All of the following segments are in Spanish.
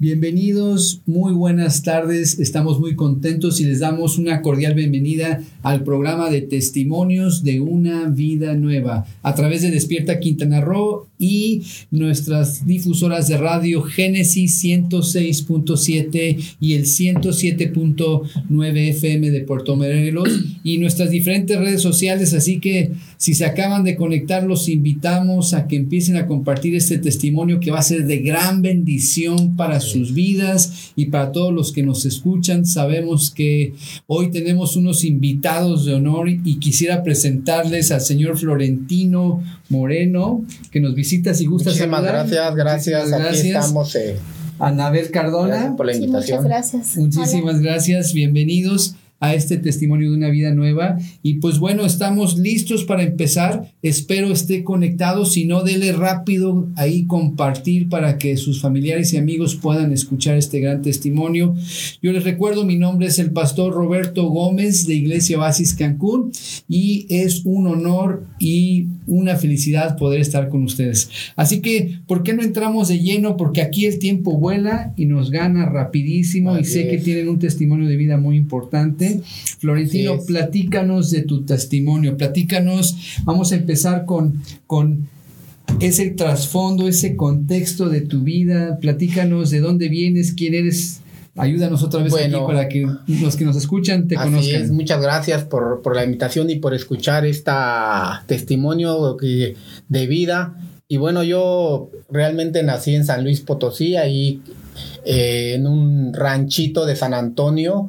Bienvenidos, muy buenas tardes, estamos muy contentos y les damos una cordial bienvenida al programa de testimonios de una vida nueva a través de Despierta Quintana Roo y nuestras difusoras de radio Génesis 106.7 y el 107.9 FM de Puerto Morelos y nuestras diferentes redes sociales, así que si se acaban de conectar los invitamos a que empiecen a compartir este testimonio que va a ser de gran bendición para sus vidas y para todos los que nos escuchan. Sabemos que hoy tenemos unos invitados de honor y quisiera presentarles al señor Florentino Moreno, que nos visita si gusta Muchísimas gracias, gracias. gracias. Aquí estamos. Eh, Anabel Cardona. Gracias por la invitación. muchas gracias. Muchísimas gracias, bienvenidos a este testimonio de una vida nueva. Y pues bueno, estamos listos para empezar. Espero esté conectado. Si no, dele rápido ahí compartir para que sus familiares y amigos puedan escuchar este gran testimonio. Yo les recuerdo, mi nombre es el pastor Roberto Gómez de Iglesia Basis Cancún y es un honor y una felicidad poder estar con ustedes. Así que, ¿por qué no entramos de lleno? Porque aquí el tiempo vuela y nos gana rapidísimo y sé que tienen un testimonio de vida muy importante. Florentino, platícanos de tu testimonio, platícanos, vamos a empezar con, con ese trasfondo, ese contexto de tu vida, platícanos de dónde vienes, quién eres. Ayúdanos otra vez Bueno. aquí para que los que nos escuchan te Así conozcan. es, muchas gracias por, por la invitación y por escuchar este testimonio de vida. Y bueno, yo realmente nací en San Luis Potosí, ahí eh, en un ranchito de San Antonio.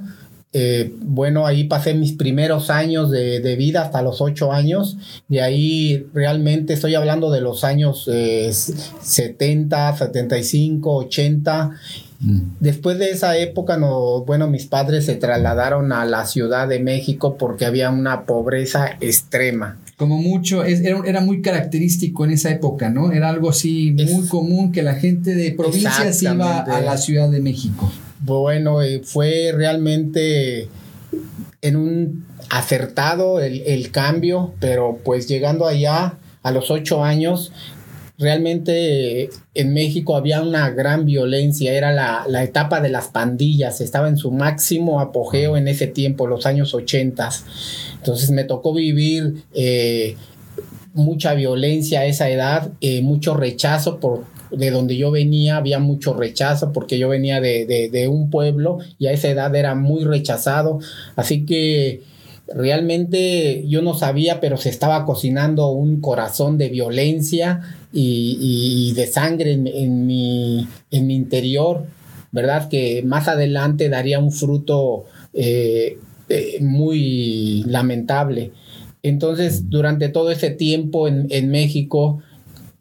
Eh, bueno, ahí pasé mis primeros años de, de vida hasta los ocho años. De ahí realmente estoy hablando de los años eh, 70, 75, 80. Mm. Después de esa época, no, bueno, mis padres se trasladaron a la Ciudad de México porque había una pobreza extrema. Como mucho, es- era, era muy característico en esa época, ¿no? Era algo así Es- muy común que la gente de provincias iba a la Ciudad de México. Bueno, eh, fue realmente en un acertado el, el cambio, pero pues llegando allá a los ocho años, realmente en México había una gran violencia, era la, la etapa de las pandillas, estaba en su máximo apogeo en ese tiempo, los años ochentas. Entonces me tocó vivir eh, mucha violencia a esa edad, eh, mucho rechazo por de donde yo venía había mucho rechazo porque yo venía de- de un pueblo y a esa edad era muy rechazado así que realmente yo no sabía pero se estaba cocinando un corazón de violencia y, y- de sangre en, en mi, en mi interior verdad que más adelante daría un fruto eh, eh, muy lamentable entonces, durante todo ese tiempo en, en México,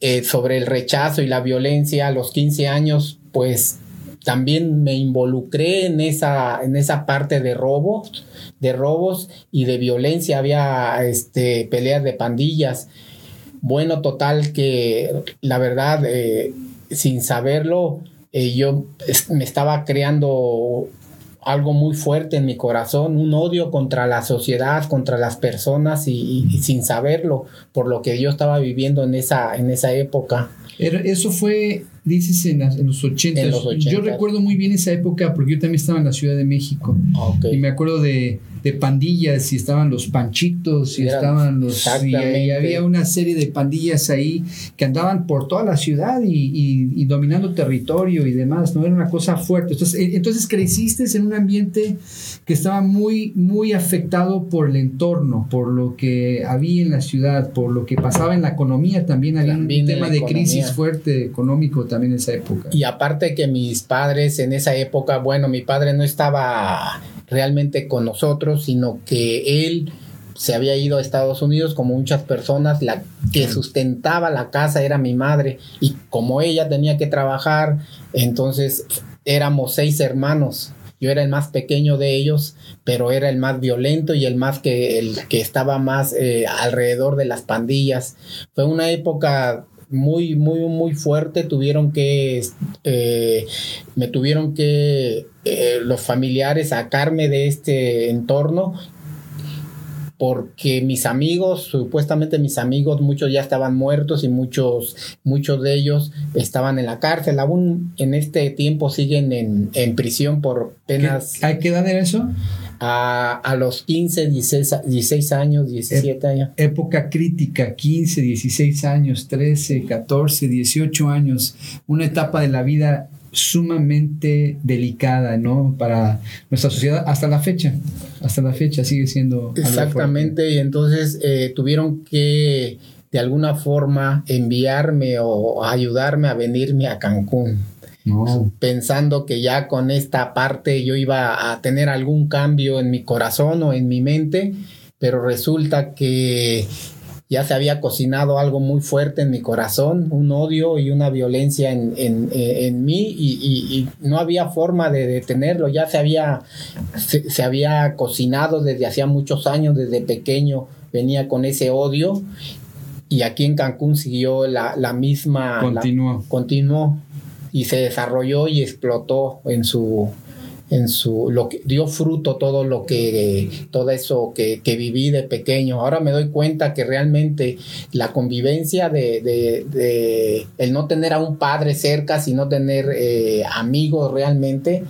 eh, sobre el rechazo y la violencia a los 15 años, pues también me involucré en esa, en esa parte de robos, de robos y de violencia. Había este, peleas de pandillas. Bueno, total que la verdad, eh, sin saberlo, eh, yo me estaba creando algo muy fuerte en mi corazón, un odio contra la sociedad, contra las personas y, y- y sin saberlo, por lo que yo estaba viviendo en esa, en esa época. Eso fue, dices, en, las- en los 80. En los Yo 80. recuerdo muy bien esa época porque yo también estaba en la Ciudad de México. Y me acuerdo de, de pandillas y estaban los panchitos y Eran- estaban los... Y, y había una serie de pandillas ahí que andaban por toda la ciudad y, y- y dominando territorio y demás, ¿no? Era una cosa fuerte. Entonces, eh, entonces creciste en un ambiente que estaba muy, muy afectado por el entorno, por lo que había en la ciudad, por lo que pasaba en la economía también. Había También un tema de crisis fuerte económico también en esa época. Y aparte que mis padres en esa época, bueno, mi padre no estaba realmente con nosotros, sino que él se había ido a Estados Unidos como muchas personas, la que sustentaba la casa era mi madre y como ella tenía que trabajar, entonces éramos seis hermanos. Yo era el más pequeño de ellos, pero era el más violento y el más que el que estaba más eh, alrededor de las pandillas. Fue una época muy, muy, muy fuerte. Tuvieron que, eh, me tuvieron que eh, los familiares sacarme de este entorno. porque mis amigos, supuestamente mis amigos, muchos ya estaban muertos y muchos, muchos de ellos estaban en la cárcel. Aún en este tiempo siguen en, en prisión por penas. ¿A qué edad era eso? A, a, los 15, 16, 16 años, 17 años. Época crítica, 15, 16 años, 13, 14, 18 años, una etapa de la vida sumamente delicada, ¿no? Para nuestra sociedad hasta la fecha, hasta la fecha sigue siendo. Exactamente, y entonces eh, tuvieron que de alguna forma enviarme o ayudarme a venirme a Cancún. No. Pensando que ya con esta parte yo iba a tener algún cambio en mi corazón o en mi mente, pero resulta que ya se había cocinado algo muy fuerte en mi corazón, un odio y una violencia en, en, en mí y, y, y, no había forma de detenerlo, ya se había, se, se, había cocinado desde hacía muchos años, desde pequeño venía con ese odio y aquí en Cancún siguió la, la misma... Continuó. La, continuó y se desarrolló y explotó en su, en su lo que dio fruto todo lo que todo eso que, que, viví de pequeño ahora me doy cuenta que realmente la convivencia de, de, de el no tener a un padre cerca sino tener eh, amigos realmente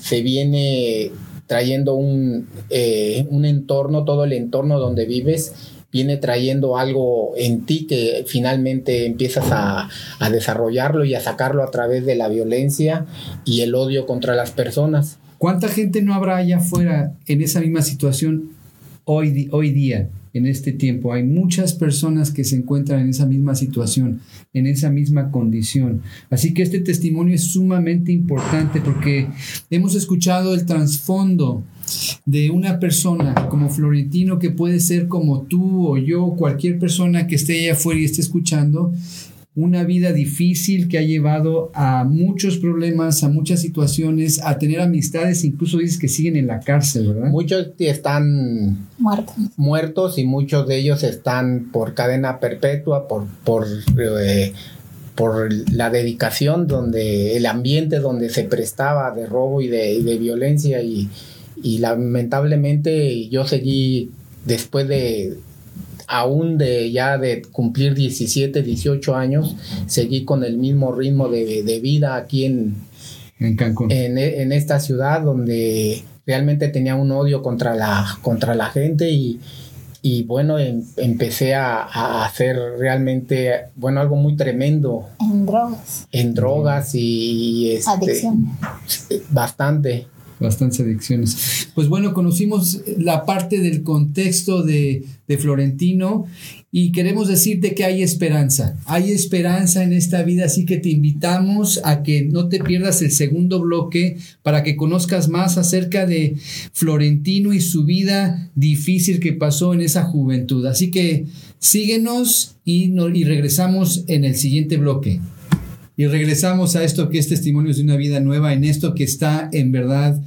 se viene trayendo un, eh, un entorno todo el entorno donde vives viene trayendo algo en ti que finalmente empiezas a, a, desarrollarlo y a sacarlo a través de la violencia y el odio contra las personas. ¿Cuánta gente no habrá allá afuera en esa misma situación hoy, hoy día, en este tiempo? Hay muchas personas que se encuentran en esa misma situación, en esa misma condición. Así que este testimonio es sumamente importante porque hemos escuchado el trasfondo de una persona como Florentino que puede ser como tú o yo, cualquier persona que esté allá afuera y esté escuchando, una vida difícil que ha llevado a muchos problemas, a muchas situaciones, a tener amistades, incluso dices que siguen en la cárcel, ¿verdad? Muchos están muertos, muertos y muchos de ellos están por cadena perpetua, por, por, eh, por la dedicación, donde el ambiente donde se prestaba de robo y de, y de violencia y, y lamentablemente yo seguí después de aún de ya de cumplir 17, 18 años, seguí con el mismo ritmo de, de vida aquí en, en Cancún. En, en, esta ciudad donde realmente tenía un odio contra la, contra la gente y, y bueno, em, empecé a, a, hacer realmente, bueno, algo muy tremendo. En drogas. En drogas y... Este, Adicción. Bastante bastantes adicciones. Pues bueno, conocimos la parte del contexto de, de, Florentino y queremos decirte que hay esperanza. Hay esperanza en esta vida, así que te invitamos a que no te pierdas el segundo bloque para que conozcas más acerca de Florentino y su vida difícil que pasó en esa juventud. Así que síguenos y, no, y regresamos en el siguiente bloque. Y regresamos a esto que es testimonios de una vida nueva, en esto que está en verdad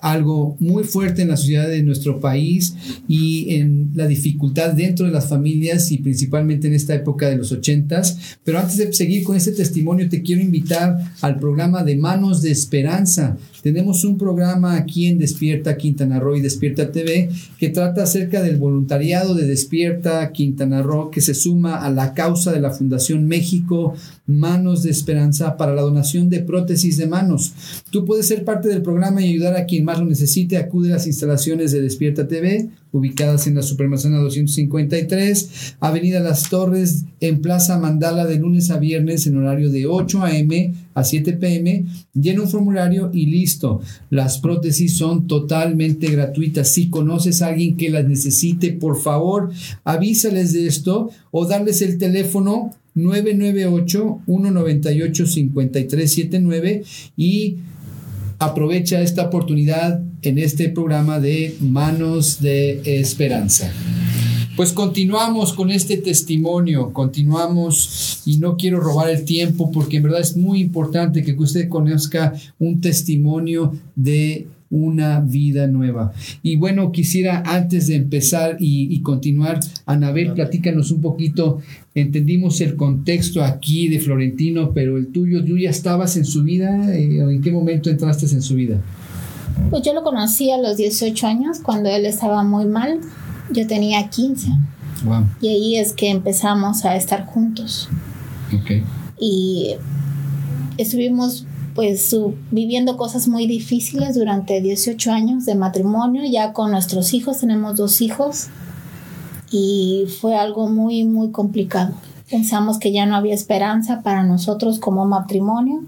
algo muy fuerte en la sociedad de nuestro país y en la dificultad dentro de las familias y principalmente en esta época de los ochentas. Pero antes de seguir con este testimonio, te quiero invitar al programa de Manos de Esperanza. Tenemos un programa aquí en Despierta Quintana Roo y Despierta TV que trata acerca del voluntariado de Despierta Quintana Roo que se suma a la causa de la Fundación México Manos de Esperanza para la donación de prótesis de manos. Tú puedes ser parte del programa y ayudar a quien más lo necesite. Acude a las instalaciones de Despierta TV ubicadas en la Supermanzana 253, Avenida Las Torres, en Plaza Mandala de lunes a viernes en horario de 8 a.m. a 7 p.m. Llena un formulario y listo. Las prótesis son totalmente gratuitas. Si conoces a alguien que las necesite, por favor, avísales de esto o darles el teléfono 998-198-5379 y aprovecha esta oportunidad en este programa de Manos de Esperanza. Pues continuamos con este testimonio, continuamos y no quiero robar el tiempo porque en verdad es muy importante que usted conozca un testimonio de una vida nueva. Y bueno, quisiera antes de empezar y, y continuar, Anabel, platícanos un poquito. Entendimos el contexto aquí de Florentino, pero el tuyo, ¿tú ya estabas en su vida? Eh, ¿En qué momento entraste en su vida? Pues yo lo conocí a los 18 años, cuando él estaba muy mal. yo tenía 15. Y ahí es que empezamos a estar juntos. Y estuvimos pues viviendo cosas muy difíciles durante 18 años de matrimonio, ya con nuestros hijos, tenemos dos hijos, y fue algo muy, muy complicado. Pensamos que ya no había esperanza para nosotros como matrimonio,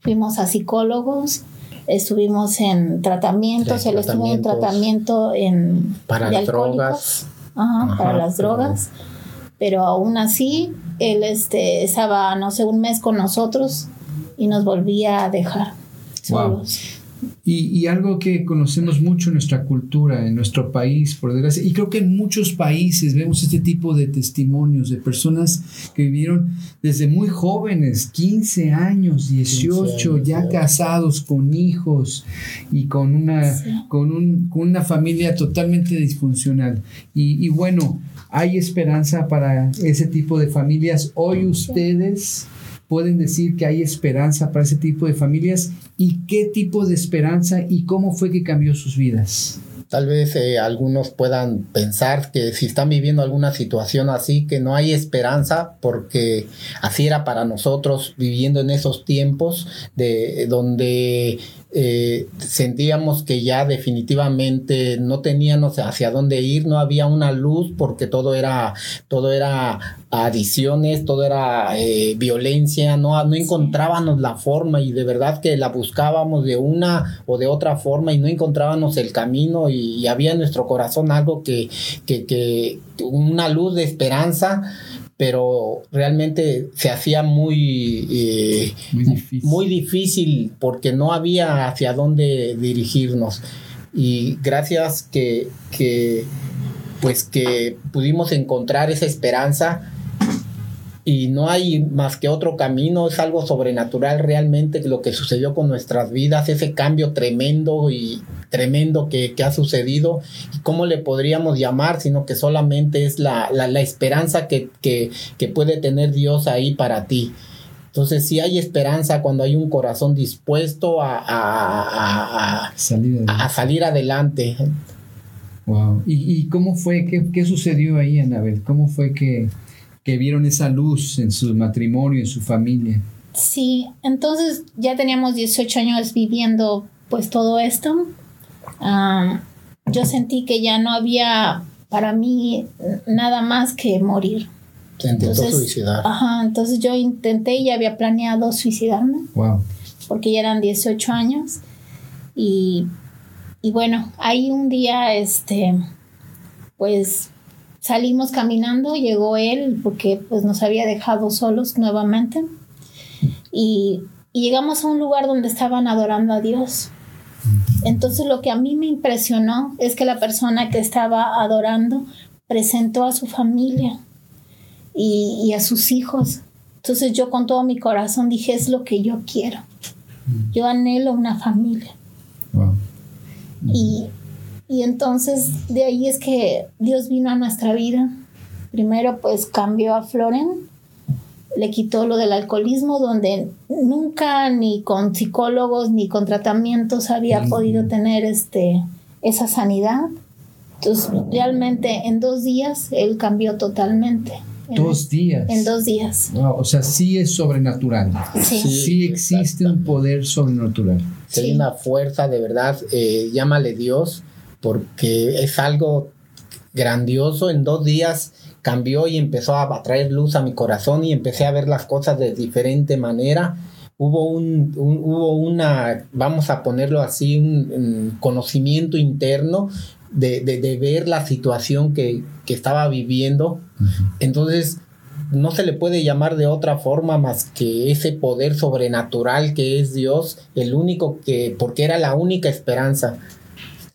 fuimos a psicólogos, estuvimos en tratamientos, él estuvo en tratamiento en para las drogas. para las drogas, pero aún así él este, estaba, no sé, un mes con nosotros y nos volvía a dejar solos. Y, algo que conocemos mucho en nuestra cultura, en nuestro país, por desgracia, y creo que en muchos países vemos este tipo de testimonios de personas que vivieron desde muy jóvenes, 15 años, 18, ya casados con hijos y con una, con, un, con una familia totalmente disfuncional. Y, y bueno, hay esperanza para ese tipo de familias. Hoy ustedes pueden decir que hay esperanza para ese tipo de familias y qué tipo de esperanza y cómo fue que cambió sus vidas. Tal vez eh, algunos puedan pensar que si están viviendo alguna situación así, que no hay esperanza, porque así era para nosotros viviendo en esos tiempos de donde eh, sentíamos que ya definitivamente no teníamos hacia dónde ir, no había una luz porque todo era, todo era adiciones, todo era eh, violencia, no, no encontrábamos la forma y de verdad que la buscábamos de una o de otra forma y no encontrábamos el camino y, había en nuestro corazón algo que, que, que una luz de esperanza pero realmente se hacía muy, eh, muy, difícil. porque no había hacia dónde dirigirnos. Y gracias que, que, pues que pudimos encontrar esa esperanza y no hay más que otro camino, es algo sobrenatural realmente lo que sucedió con nuestras vidas, ese cambio tremendo y tremendo que, ha sucedido y cómo le podríamos llamar, sino que solamente es la, esperanza que, puede tener Dios ahí para ti. Entonces sí hay esperanza cuando hay un corazón dispuesto a, salir, adelante. Wow. ¿Y, cómo fue? ¿Qué, ¿Qué sucedió ahí, Anabel? ¿Cómo fue que, que vieron esa luz en su matrimonio, en su familia. Sí, entonces ya teníamos 18 años viviendo pues todo esto. yo sentí que ya no había para mí nada más que morir. Se intentó suicidar. Ajá, entonces yo intenté y ya había planeado suicidarme. Wow. Porque ya eran 18 años. Y, y bueno, ahí un día, este, pues Salimos caminando, llegó él porque pues nos había dejado solos nuevamente y, llegamos a un lugar donde estaban adorando a Dios. Entonces lo que a mí me impresionó es que la persona que estaba adorando presentó a su familia y, a sus hijos. Entonces yo con todo mi corazón dije, es lo que yo quiero. Yo anhelo una familia. Y, y entonces de ahí es que Dios vino a nuestra vida. Primero pues cambió a Floren, le quitó lo del alcoholismo, donde nunca ni con psicólogos ni con tratamientos había podido tener este, esa sanidad. Entonces realmente en dos días él cambió totalmente. Dos días. En dos días. o sea, sí es sobrenatural. Sí, sí, existe un poder sobrenatural. Sí. Hay una fuerza de verdad, eh, llámale Dios, porque es algo grandioso. En dos días cambió y empezó a traer luz a mi corazón y empecé a ver las cosas de diferente manera. Hubo un, hubo una, vamos a ponerlo así, un, conocimiento interno de, ver la situación que, estaba viviendo. Entonces, no se le puede llamar de otra forma más que ese poder sobrenatural que es Dios, el único que, porque era la única esperanza.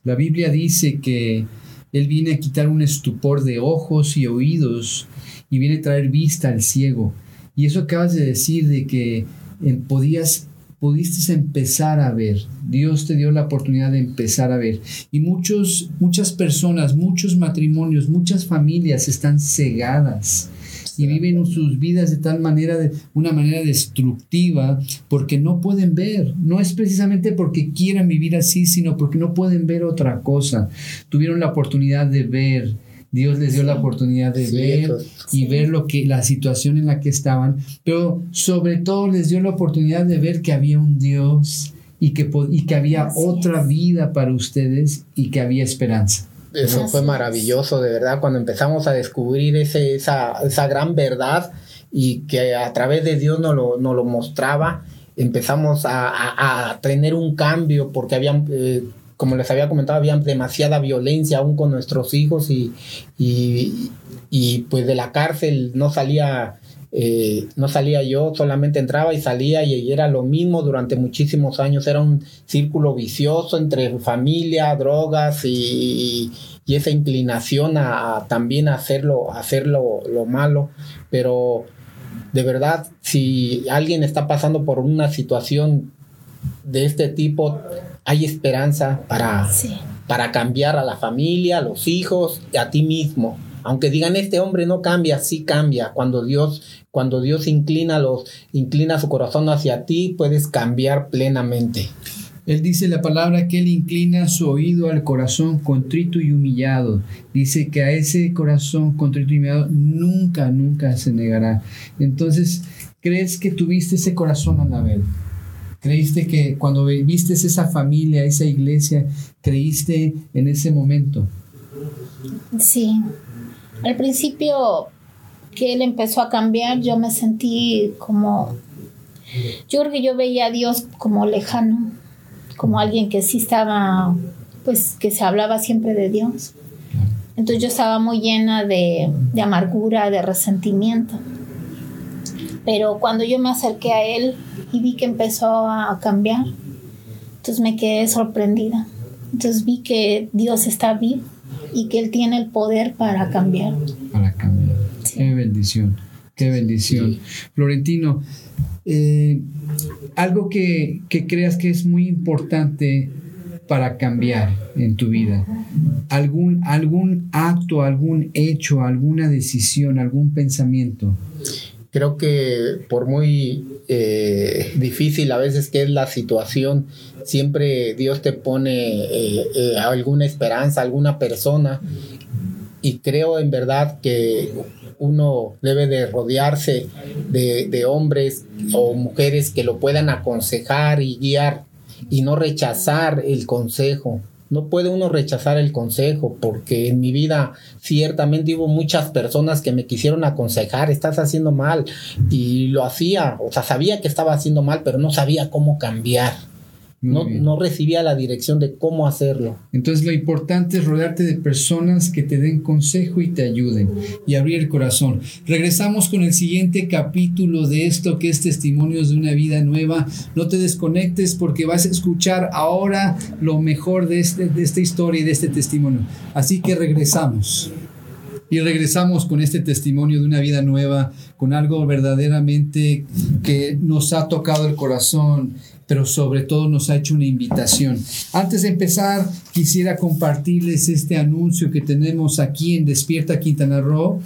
La Biblia dice que Él viene a quitar un estupor de ojos y oídos y viene a traer vista al ciego. Y eso acabas de decir de que eh, podías pudiste empezar a ver. Dios te dio la oportunidad de empezar a ver. Y muchos, muchas personas, muchos matrimonios, muchas familias están cegadas y viven sus vidas de tal manera, de una manera destructiva, porque no pueden ver. No es precisamente porque quieran vivir así, sino porque no pueden ver otra cosa. Tuvieron la oportunidad de ver Dios les dio la oportunidad de ver y ver lo que la situación en la que estaban, pero sobre todo les dio la oportunidad de ver que había un Dios y que, y que había otra vida para ustedes y que había esperanza. Eso fue maravilloso, de verdad, cuando empezamos a descubrir ese, esa, esa gran verdad y que a través de Dios nos lo, lo mostraba, empezamos a, a, tener un cambio porque habían, eh, como les había comentado, había demasiada violencia aún con nuestros hijos y, y, y pues de la cárcel no salía eh, no salía yo, solamente entraba y salía y era lo mismo durante muchísimos años, era un círculo vicioso entre familia, drogas y, y esa inclinación a, también hacerlo, hacerlo lo malo, pero de verdad, si alguien está pasando por una situación de este tipo, hay esperanza para, para cambiar a la familia, a los hijos y a ti mismo. Aunque digan este hombre no cambia, sí cambia. Cuando Dios, cuando Dios inclina los, inclina su corazón hacia ti, puedes cambiar plenamente. Él dice la palabra que Él inclina su oído al corazón contrito y humillado. Dice que a ese corazón contrito y humillado nunca, nunca se negará. Entonces, ¿crees que tuviste ese corazón, Anabel? ¿Creíste que cuando viste esa familia, esa iglesia, creíste en ese momento? Sí, al principio que él empezó a cambiar, yo me sentí como, yo creo que yo veía a Dios como lejano, como alguien que sí estaba, pues que se hablaba siempre de Dios. Entonces yo estaba muy llena de, de amargura, de resentimiento. Pero cuando yo me acerqué a él y vi que empezó a cambiar, entonces me quedé sorprendida. Entonces vi que Dios está vivo y que Él tiene el poder para cambiar. Para cambiar. Qué bendición, qué bendición. Florentino, eh, algo que, que creas que es muy importante para cambiar en tu vida? ¿Algún, algún acto, algún hecho, alguna decisión, algún pensamiento? Creo que por muy eh, difícil a veces que es la situación, siempre Dios te pone eh, eh, alguna esperanza, alguna persona. Y creo en verdad que uno debe de rodearse de, de hombres o mujeres que lo puedan aconsejar y guiar y no rechazar el consejo no puede uno rechazar el consejo, porque en mi vida ciertamente hubo muchas personas que me quisieron aconsejar, estás haciendo mal, y lo hacía, o sea, sabía que estaba haciendo mal, pero no sabía cómo cambiar no, recibía la dirección de cómo hacerlo. Entonces lo importante es rodearte de personas que te den consejo y te ayuden y abrir el corazón. Regresamos con el siguiente capítulo de esto que es Testimonios de una vida nueva. No te desconectes porque vas a escuchar ahora lo mejor de, este, de esta historia y de este testimonio. Así que regresamos. Y regresamos con este testimonio de una vida nueva, con algo verdaderamente que nos ha tocado el corazón pero sobre todo nos ha hecho una invitación. Antes de empezar, quisiera compartirles este anuncio que tenemos aquí en Despierta Quintana Roo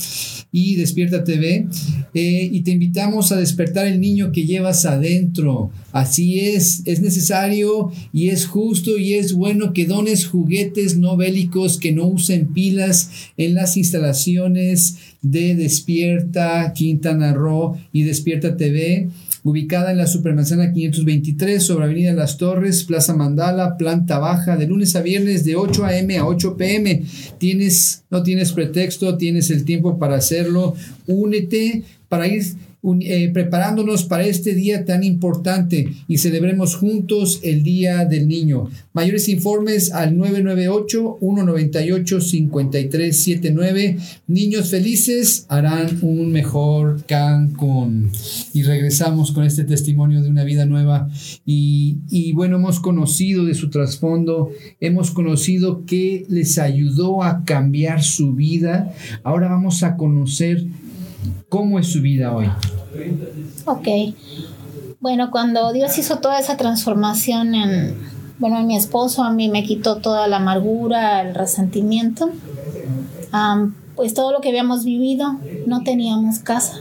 y Despierta TV. Eh, y te invitamos a despertar el niño que llevas adentro. Así es, es necesario y es justo y es bueno que dones juguetes no bélicos que no usen pilas en las instalaciones de Despierta Quintana Roo y Despierta TV ubicada en la Supermanzana 523 sobre Avenida Las Torres, Plaza Mandala, planta baja, de lunes a viernes de 8 a.m. a 8 p.m. Tienes, no tienes pretexto, tienes el tiempo para hacerlo. Únete para ir eh, preparándonos para este día tan importante y celebremos juntos el Día del Niño. Mayores informes al 998-198-5379. Niños felices harán un mejor Cancún. Y regresamos con este testimonio de una vida nueva. Y, y bueno, hemos conocido de su trasfondo, hemos conocido que les ayudó a cambiar su vida. Ahora vamos a conocer ¿Cómo es su vida hoy? Ok. Bueno, cuando Dios hizo toda esa transformación en, bueno, en mi esposo, a mí me quitó toda la amargura, el resentimiento. pues todo lo que habíamos vivido, no teníamos casa,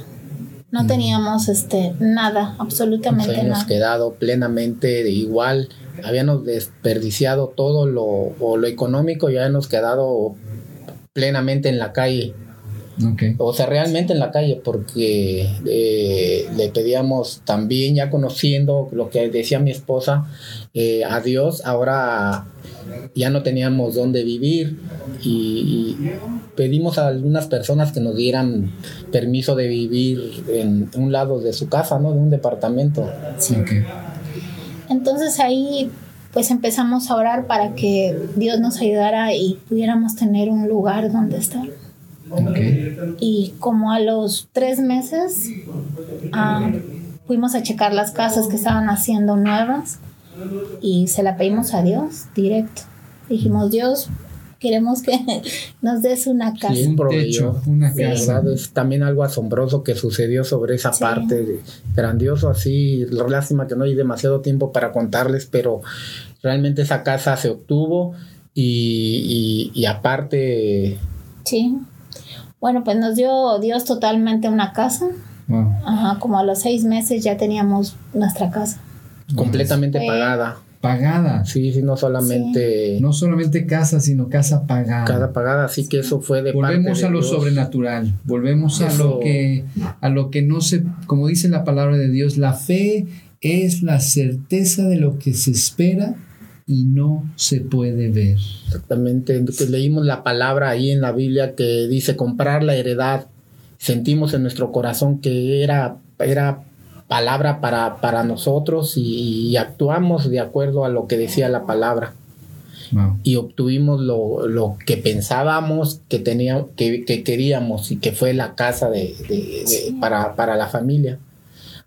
no mm. teníamos este nada, absolutamente nada. Habíamos quedado plenamente de igual, habíamos desperdiciado todo lo, lo económico, ya habíamos quedado plenamente en la calle. Okay. O sea, realmente en la calle, porque eh, le pedíamos también, ya conociendo lo que decía mi esposa, eh, a Dios, ahora ya no teníamos dónde vivir y, pedimos a algunas personas que nos dieran permiso de vivir en un lado de su casa, ¿no? De un departamento. Sí. Okay. Entonces ahí pues empezamos a orar para que Dios nos ayudara y pudiéramos tener un lugar donde estar. Y como a los tres meses ah, fuimos a checar las casas que estaban haciendo nuevas y se la pedimos a Dios directo. Dijimos, Dios, queremos que nos des una casa. un techo, una casa. Es también algo asombroso que sucedió sobre esa parte, grandioso así, lástima que no hay demasiado tiempo para contarles, pero realmente esa casa se obtuvo y, y aparte... Sí. Bueno, pues nos dio Dios totalmente una casa. Ajá, como a los seis meses ya teníamos nuestra casa. Completamente pagada. Pagada. Sí, sí, no solamente. No solamente casa, sino casa pagada. Casa pagada, así que eso fue de Volvemos a lo sobrenatural. Volvemos a lo que a lo que no se, como dice la palabra de Dios, la fe es la certeza de lo que se espera y no se puede ver. Exactamente, entonces leímos la palabra ahí en la Biblia que dice comprar la heredad. Sentimos en nuestro corazón que era, era palabra para, para nosotros y, actuamos de acuerdo a lo que decía la palabra. Y obtuvimos lo, que pensábamos que, tenía, que, queríamos y que fue la casa de, para, para la familia.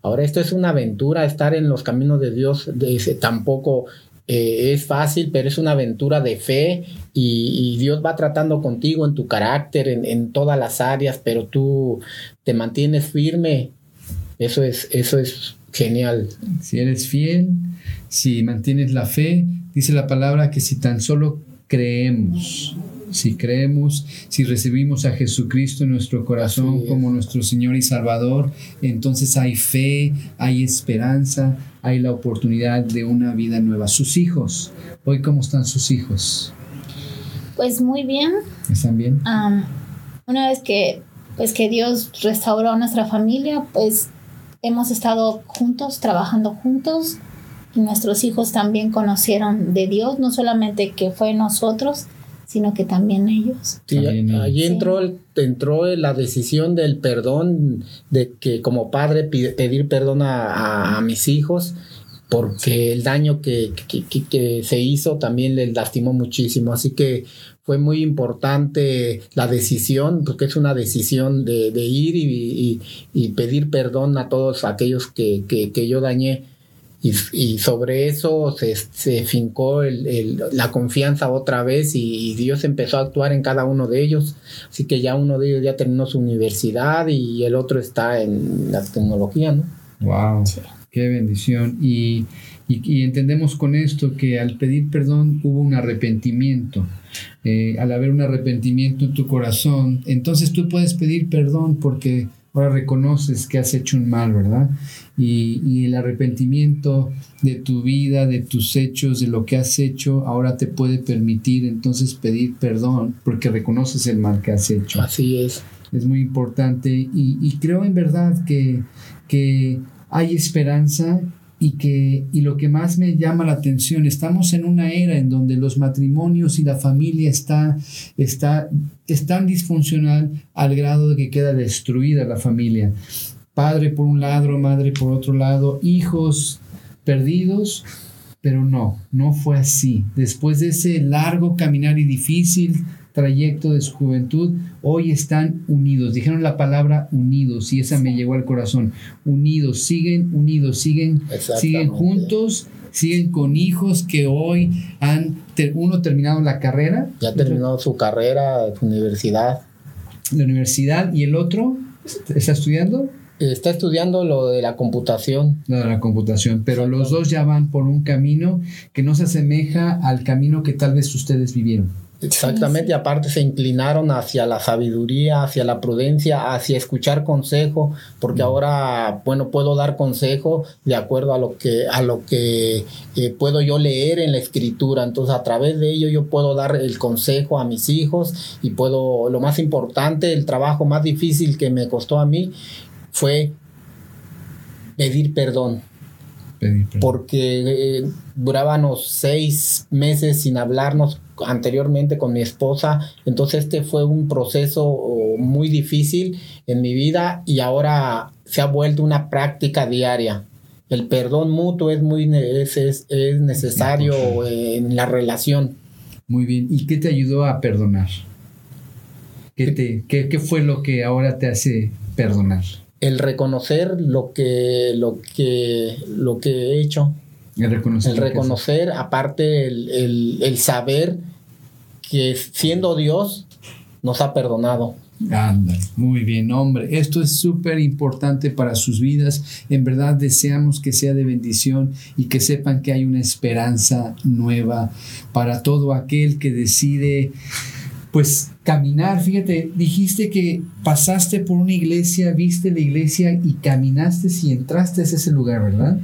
Ahora, esto es una aventura, estar en los caminos de Dios. De, tampoco eh, es fácil, pero es una aventura de fe y, Dios va tratando contigo en tu carácter, en, todas las áreas, pero tú te mantienes firme. Eso es, eso es genial. Si eres fiel, si mantienes la fe, dice la palabra que si tan solo creemos, si creemos, si recibimos a Jesucristo en nuestro corazón como nuestro Señor y Salvador, entonces hay fe, hay esperanza, hay la oportunidad de una vida nueva. Sus hijos, hoy cómo están sus hijos? Pues muy bien. ¿Están bien? una vez que pues que Dios restauró a nuestra familia, pues hemos estado juntos, trabajando juntos y nuestros hijos también conocieron de Dios, no solamente que fue nosotros, sino que también ellos. Sí, allí entró, entró la decisión del perdón, de que como padre pedir perdón a, mis hijos, porque el daño que, que, se hizo también les lastimó muchísimo. Así que fue muy importante la decisión, porque es una decisión de, ir y, y, pedir perdón a todos aquellos que, yo dañé y, sobre eso se, se fincó el, la confianza otra vez y, Dios empezó a actuar en cada uno de ellos. Así que ya uno de ellos ya terminó su universidad y el otro está en la tecnología, ¿no? ¡Wow! ¡Qué bendición! Y, y, entendemos con esto que al pedir perdón hubo un arrepentimiento. Eh, al haber un arrepentimiento en tu corazón, entonces tú puedes pedir perdón porque ahora reconoces que has hecho un mal, ¿verdad? Y, el arrepentimiento de tu vida, de tus hechos, de lo que has hecho, ahora te puede permitir entonces pedir perdón porque reconoces el mal que has hecho. Así es. Es muy importante y, creo en verdad que, que hay esperanza y que y lo que más me llama la atención estamos en una era en donde los matrimonios y la familia está está disfuncional al grado de que queda destruida la familia. Padre por un lado madre por otro lado hijos perdidos pero no no fue así. Después de ese largo caminar y difícil trayecto de su juventud, hoy están unidos. Dijeron la palabra unidos y esa me llegó al corazón. Unidos, siguen unidos, siguen, siguen juntos, siguen con hijos que hoy han, uno terminado la carrera. Ya terminó su carrera, su universidad. La universidad y el otro está estudiando. Está estudiando lo de la computación. Lo de la computación, pero los dos ya van por un camino que no se asemeja al camino que tal vez ustedes vivieron. Exactamente, y aparte se inclinaron hacia la sabiduría, hacia la prudencia, hacia escuchar consejo, porque ahora, bueno, puedo dar consejo de acuerdo a lo que, a lo que eh, puedo yo leer en la escritura. Entonces, a través de ello yo puedo dar el consejo a mis hijos y puedo, lo más importante, el trabajo más difícil que me costó a mí fue pedir perdón. Porque eh, durábamos seis meses sin hablarnos anteriormente con mi esposa. Entonces este fue un proceso muy difícil en mi vida y ahora se ha vuelto una práctica diaria. El perdón mutuo es muy es, es, necesario en la relación. Muy bien. ¿Y qué te ayudó a perdonar? ¿Qué, te, qué, qué fue lo que ahora te hace perdonar? El reconocer lo que, lo que, lo que he hecho, el reconocer. El reconocer, aparte el, el, saber que siendo Dios nos ha perdonado. Anda, muy bien, hombre. Esto es súper importante para sus vidas. En verdad deseamos que sea de bendición y que sepan que hay una esperanza nueva para todo aquel que decide, pues, caminar. Fíjate, dijiste que pasaste por una iglesia, viste la iglesia y caminaste y entraste a ese lugar, ¿verdad?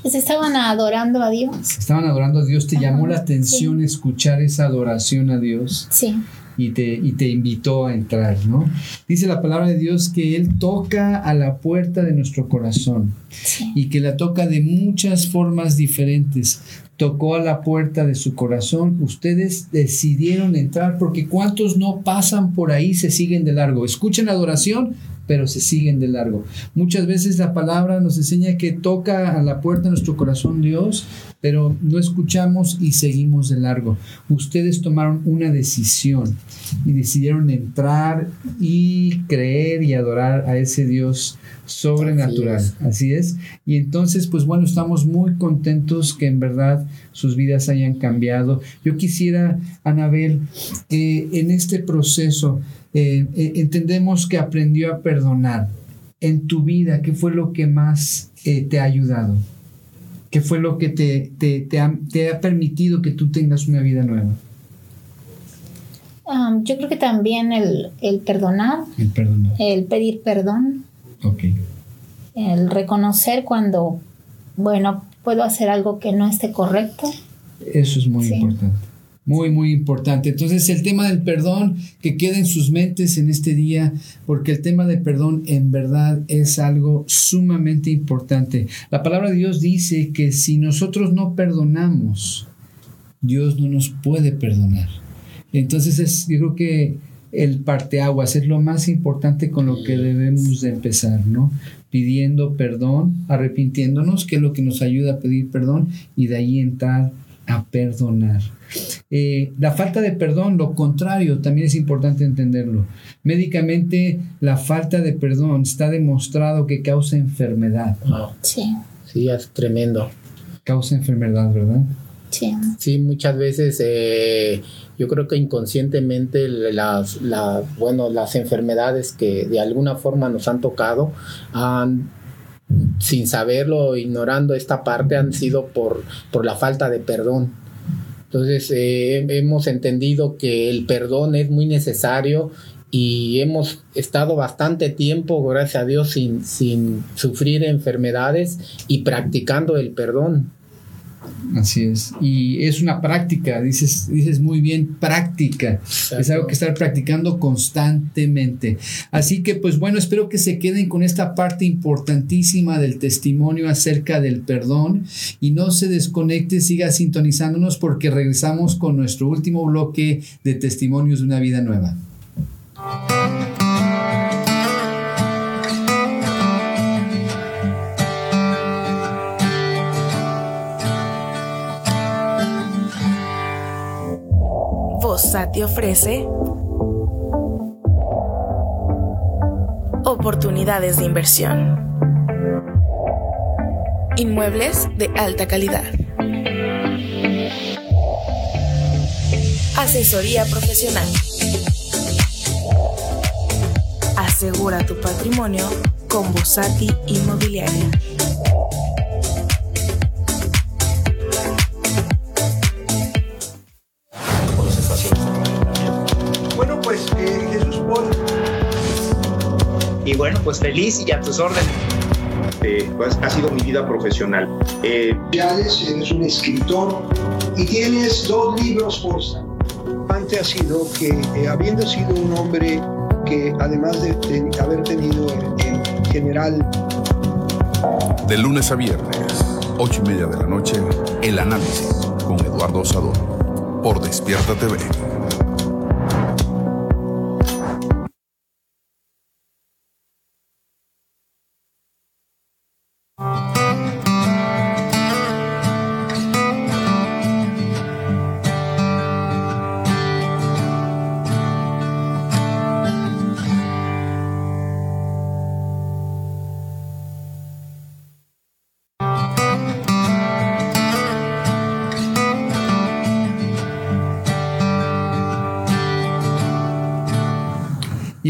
Pues estaban adorando a Dios. Estaban adorando a Dios. ¿Te llamó la atención escuchar esa adoración a Dios? Sí. Y te, y te invitó a entrar, ¿no? Dice la palabra de Dios que Él toca a la puerta de nuestro corazón sí. y que la toca de muchas formas diferentes. Tocó a la puerta de su corazón, ustedes decidieron entrar porque cuántos no pasan por ahí se siguen de largo. Escuchen la adoración, pero se siguen de largo. Muchas veces la palabra nos enseña que toca a la puerta de nuestro corazón Dios, pero no escuchamos y seguimos de largo. Ustedes tomaron una decisión y decidieron entrar y creer y adorar a ese Dios sobrenatural. Así es. Así es. Y entonces, pues bueno, estamos muy contentos que en verdad sus vidas hayan cambiado. Yo quisiera, Anabel, que en este proceso eh, eh, entendemos que aprendió a perdonar. En tu vida, ¿qué fue lo que más eh, te ha ayudado? ¿Qué fue lo que te, te, te, ha, te ha, permitido que tú tengas una vida nueva? Um, yo creo que también el, el, perdonar, el perdonar, el pedir perdón, okay. el reconocer cuando, bueno, puedo hacer algo que no esté correcto. Eso es muy sí. importante. Muy, muy importante. Entonces, el tema del perdón que quede en sus mentes en este día, porque el tema del perdón en verdad es algo sumamente importante. La palabra de Dios dice que si nosotros no perdonamos, Dios no nos puede perdonar. Entonces, es, yo creo que el parteaguas es lo más importante con lo que debemos de empezar, ¿no? Pidiendo perdón, arrepintiéndonos, que es lo que nos ayuda a pedir perdón, y de ahí entrar a perdonar. Eh, la falta de perdón, lo contrario, también es importante entenderlo. Médicamente, la falta de perdón está demostrado que causa enfermedad. Wow. Sí. Sí, es tremendo. Causa enfermedad, ¿verdad? Sí. Sí, muchas veces eh, yo creo que inconscientemente las, las, bueno, las enfermedades que de alguna forma nos han tocado han sin saberlo, ignorando esta parte, han sido por, por la falta de perdón. Entonces eh, hemos entendido que el perdón es muy necesario y hemos estado bastante tiempo, gracias a Dios, sin, sin sufrir enfermedades y practicando el perdón. Así es. Y es una práctica, dices, dices muy bien, práctica. Exacto. Es algo que estar practicando constantemente. Así que, pues bueno, espero que se queden con esta parte importantísima del testimonio acerca del perdón y no se desconecte, siga sintonizándonos porque regresamos con nuestro último bloque de testimonios de una vida nueva. Te ofrece oportunidades de inversión. Inmuebles de alta calidad. Asesoría profesional. Asegura tu patrimonio con Bosati Inmobiliaria. Pues feliz y a tus órdenes. Eh, pues, ha sido mi vida profesional. Eh, eres un escritor y tienes dos libros por ha sido que, eh, habiendo sido un hombre que además de, de haber tenido en, en general... De lunes a viernes, ocho y media de la noche, El Análisis con Eduardo Sador por Despierta TV.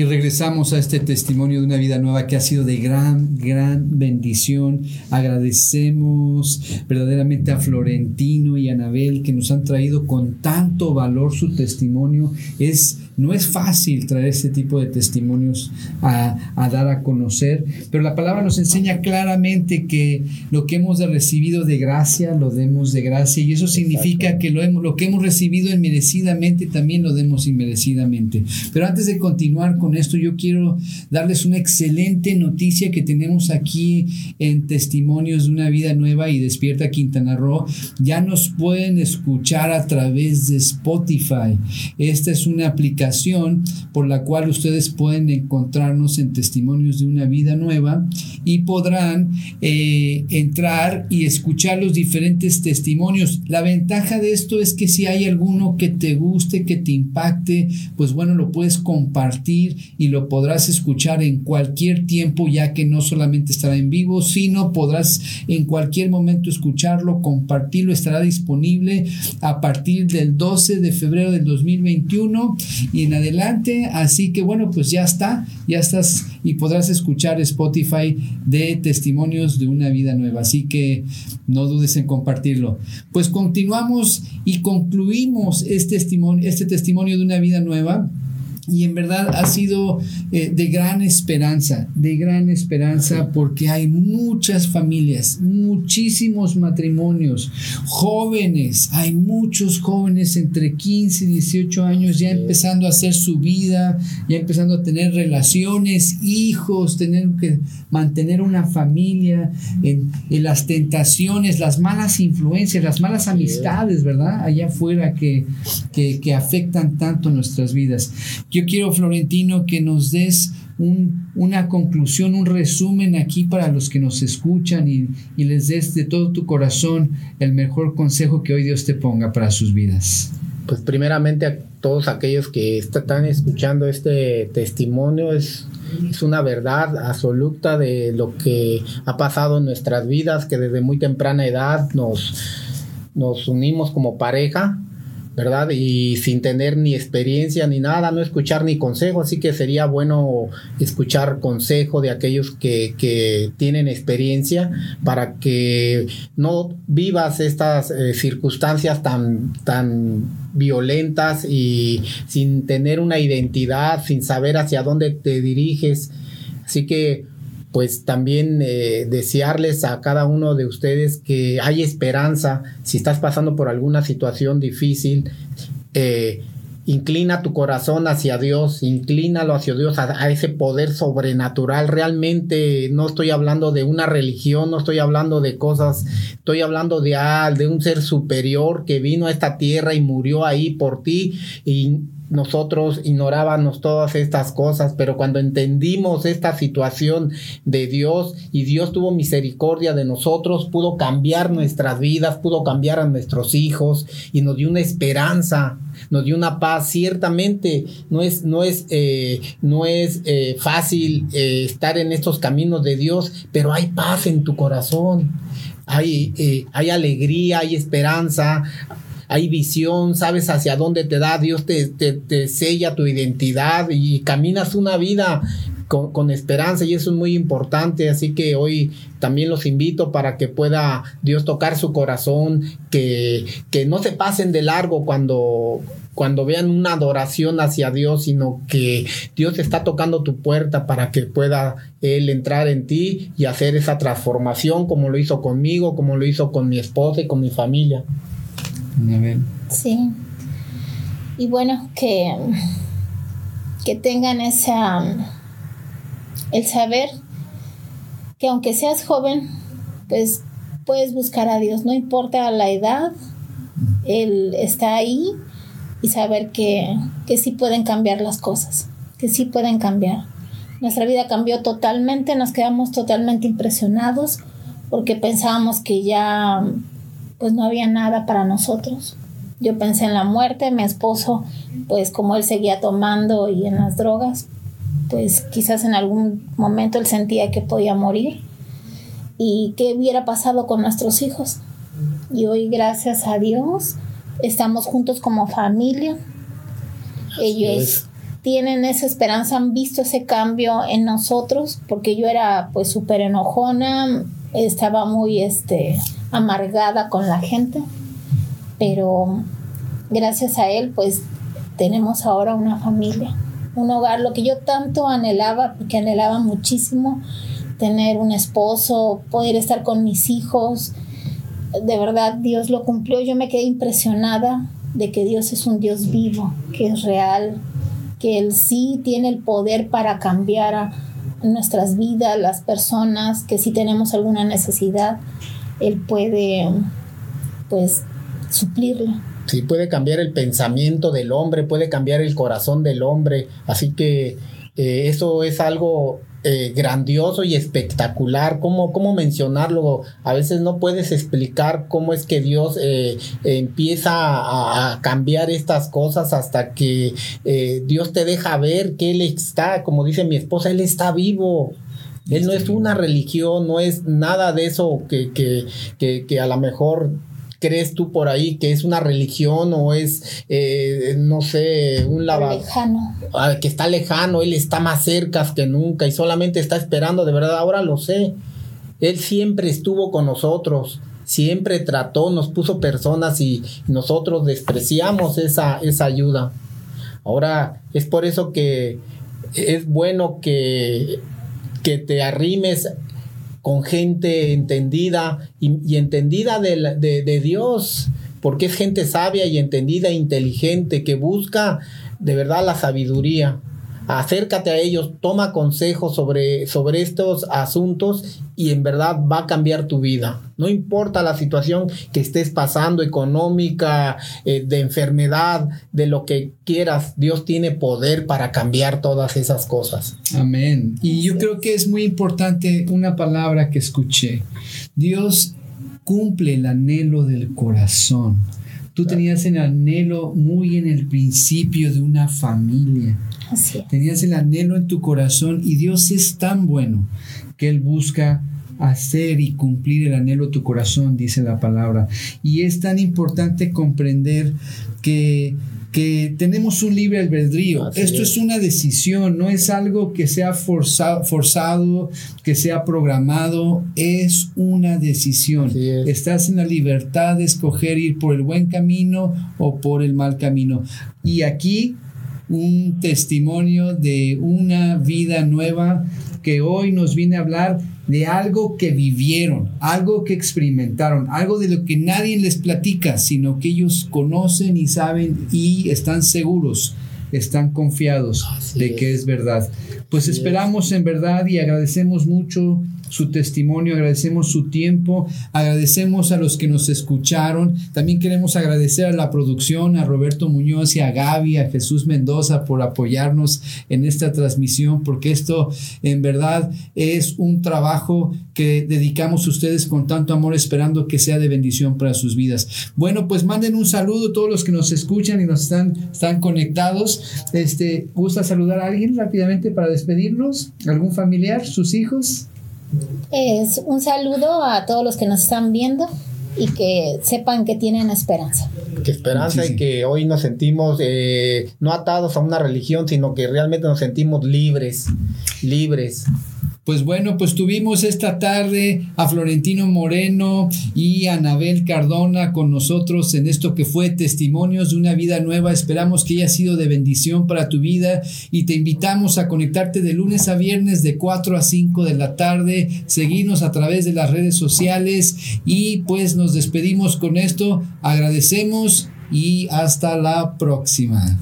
Y regresamos a este testimonio de una vida nueva que ha sido de gran, gran bendición. Agradecemos verdaderamente a Florentino y a Anabel que nos han traído con tanto valor su testimonio. Es no es fácil traer este tipo de testimonios a, a, dar a conocer, pero la palabra nos enseña claramente que lo que hemos recibido de gracia, lo demos de gracia, y eso significa que lo, hemos, lo que hemos recibido inmerecidamente también lo demos inmerecidamente. Pero antes de continuar con esto, yo quiero darles una excelente noticia que tenemos aquí en Testimonios de una Vida Nueva y Despierta Quintana Roo. Ya nos pueden escuchar a través de Spotify. Esta es una aplicación por la cual ustedes pueden encontrarnos en testimonios de una vida nueva y podrán eh, entrar y escuchar los diferentes testimonios. La ventaja de esto es que si hay alguno que te guste, que te impacte, pues bueno, lo puedes compartir y lo podrás escuchar en cualquier tiempo, ya que no solamente estará en vivo, sino podrás en cualquier momento escucharlo, compartirlo, estará disponible a partir del 12 de febrero del 2021 y en adelante. Así que bueno, pues ya está, ya estás y podrás escuchar Spotify de testimonios de una vida nueva. Así que no dudes en compartirlo. Pues continuamos y concluimos este testimonio, este testimonio de una vida nueva y en verdad ha sido eh, de gran esperanza, de gran esperanza porque hay muchas familias, muchísimos matrimonios, jóvenes, hay muchos jóvenes entre 15 y 18 años ya empezando a hacer su vida, ya empezando a tener relaciones, hijos, tener que mantener una familia, en, las tentaciones, las malas influencias, las malas amistades, ¿verdad? Allá afuera que, que, que afectan tanto nuestras vidas. Yo quiero, Florentino, que nos des un, una conclusión, un resumen aquí para los que nos escuchan y, y les des de todo tu corazón el mejor consejo que hoy Dios te ponga para sus vidas. Pues primeramente a todos aquellos que están escuchando este testimonio es, es una verdad absoluta de lo que ha pasado en nuestras vidas, que desde muy temprana edad nos, nos unimos como pareja ¿verdad? Y sin tener ni experiencia ni nada, no escuchar ni consejo, así que sería bueno escuchar consejo de aquellos que, que tienen experiencia para que no vivas estas eh, circunstancias tan, tan violentas y sin tener una identidad, sin saber hacia dónde te diriges. Así que pues también eh, desearles a cada uno de ustedes que hay esperanza si estás pasando por alguna situación difícil. Eh, inclina tu corazón hacia Dios, inclínalo hacia Dios, a, ese poder sobrenatural. Realmente no estoy hablando de una religión, no estoy hablando de cosas, estoy hablando de, ah, de un ser superior que vino a esta tierra y murió ahí por ti y nosotros ignorábamos todas estas cosas, pero cuando entendimos esta situación de Dios y Dios tuvo misericordia de nosotros, pudo cambiar nuestras vidas, pudo cambiar a nuestros hijos y nos dio una esperanza, nos dio una paz. Ciertamente no es, no es, eh, no es eh, fácil eh, estar en estos caminos de Dios, pero hay paz en tu corazón. Hay, hay alegría, hay esperanza, hay visión, sabes hacia dónde te da, Dios te, te, sella tu identidad y caminas una vida con, esperanza y eso es muy importante. Así que hoy también los invito para que pueda Dios tocar su corazón, que, que no se pasen de largo cuando cuando vean una adoración hacia Dios, sino que Dios está tocando tu puerta para que pueda Él entrar en ti y hacer esa transformación como lo hizo conmigo, como lo hizo con mi esposa y con mi familia. Sí. Y bueno, que, que tengan esa, el saber que aunque seas joven, pues puedes buscar a Dios, no importa la edad, Él está ahí y saber que, que sí pueden cambiar las cosas, que sí pueden cambiar. Nuestra vida cambió totalmente, nos quedamos totalmente impresionados porque pensábamos que ya pues no había nada para nosotros. Yo pensé en la muerte, mi esposo, pues como él seguía tomando y en las drogas, pues quizás en algún momento él sentía que podía morir. ¿Y qué hubiera pasado con nuestros hijos? Y hoy, gracias a Dios, estamos juntos como familia. Ellos tienen esa esperanza, han visto ese cambio en nosotros, porque yo era pues súper enojona, estaba muy este, amargada con la gente, pero gracias a él pues tenemos ahora una familia, un hogar, lo que yo tanto anhelaba, porque anhelaba muchísimo tener un esposo, poder estar con mis hijos. De verdad, Dios lo cumplió. Yo me quedé impresionada de que Dios es un Dios vivo, que es real, que Él sí tiene el poder para cambiar a nuestras vidas, las personas, que si tenemos alguna necesidad, Él puede, pues, suplirla. Sí, puede cambiar el pensamiento del hombre, puede cambiar el corazón del hombre. Así que eh, eso es algo eh, grandioso y espectacular. ¿Cómo, ¿Cómo, mencionarlo? A veces no puedes explicar cómo es que Dios eh, empieza a, cambiar estas cosas hasta que Dios te deja ver que Él está, como dice mi esposa, Él está vivo. Él no es una religión, no es nada de eso que, que, que, que a lo mejor crees tú por ahí que es una religión o es, eh, no sé, un lavado. Lejano. Ah, que está lejano, él está más cerca que nunca y solamente está esperando, de verdad, ahora lo sé. Él siempre estuvo con nosotros, siempre trató, nos puso personas y nosotros despreciamos esa, esa ayuda. Ahora es por eso que es bueno que, que te arrimes con gente entendida y, entendida de, de, de, Dios, porque es gente sabia y entendida e inteligente que busca de verdad la sabiduría acércate a ellos, toma consejos sobre, sobre estos asuntos y en verdad va a cambiar tu vida. No importa la situación que estés pasando, económica, eh, de enfermedad, de lo que quieras, Dios tiene poder para cambiar todas esas cosas. Amén. Y yo creo que es muy importante una palabra que escuché. Dios cumple el anhelo del corazón. Tú tenías el anhelo muy en el principio de una familia. Tenías el anhelo en tu corazón y Dios es tan bueno que Él busca hacer y cumplir el anhelo de tu corazón, dice la palabra. Y es tan importante comprender que que tenemos un libre albedrío. Esto es. una decisión, no es algo que sea forzado, forzado que sea programado, es una decisión. Estás en la libertad de escoger ir por el buen camino o por el mal camino. Y aquí un testimonio de una vida nueva que hoy nos viene a hablar de algo que vivieron, algo que experimentaron, algo de lo que nadie les platica, sino que ellos conocen y saben y están seguros, están confiados de que es verdad. Pues esperamos en verdad y agradecemos mucho su testimonio, agradecemos su tiempo, agradecemos a los que nos escucharon. También queremos agradecer a la producción, a Roberto Muñoz y a Gaby, a Jesús Mendoza por apoyarnos en esta transmisión, porque esto en verdad es un trabajo que dedicamos a ustedes con tanto amor, esperando que sea de bendición para sus vidas. Bueno, pues manden un saludo a todos los que nos escuchan y nos están, están conectados. Este, ¿Gusta saludar a alguien rápidamente para despedirnos? ¿Algún familiar? ¿Sus hijos? Es un saludo a todos los que nos están viendo y que sepan que tienen esperanza. Que esperanza y que hoy nos sentimos eh, no atados a una religión, sino que realmente nos sentimos libres, libres. Pues bueno, pues tuvimos esta tarde a Florentino Moreno y a Anabel Cardona con nosotros en esto que fue Testimonios de una vida nueva. Esperamos que haya sido de bendición para tu vida y te invitamos a conectarte de lunes a viernes de 4 a 5 de la tarde, seguirnos a través de las redes sociales y pues nos despedimos con esto. Agradecemos y hasta la próxima.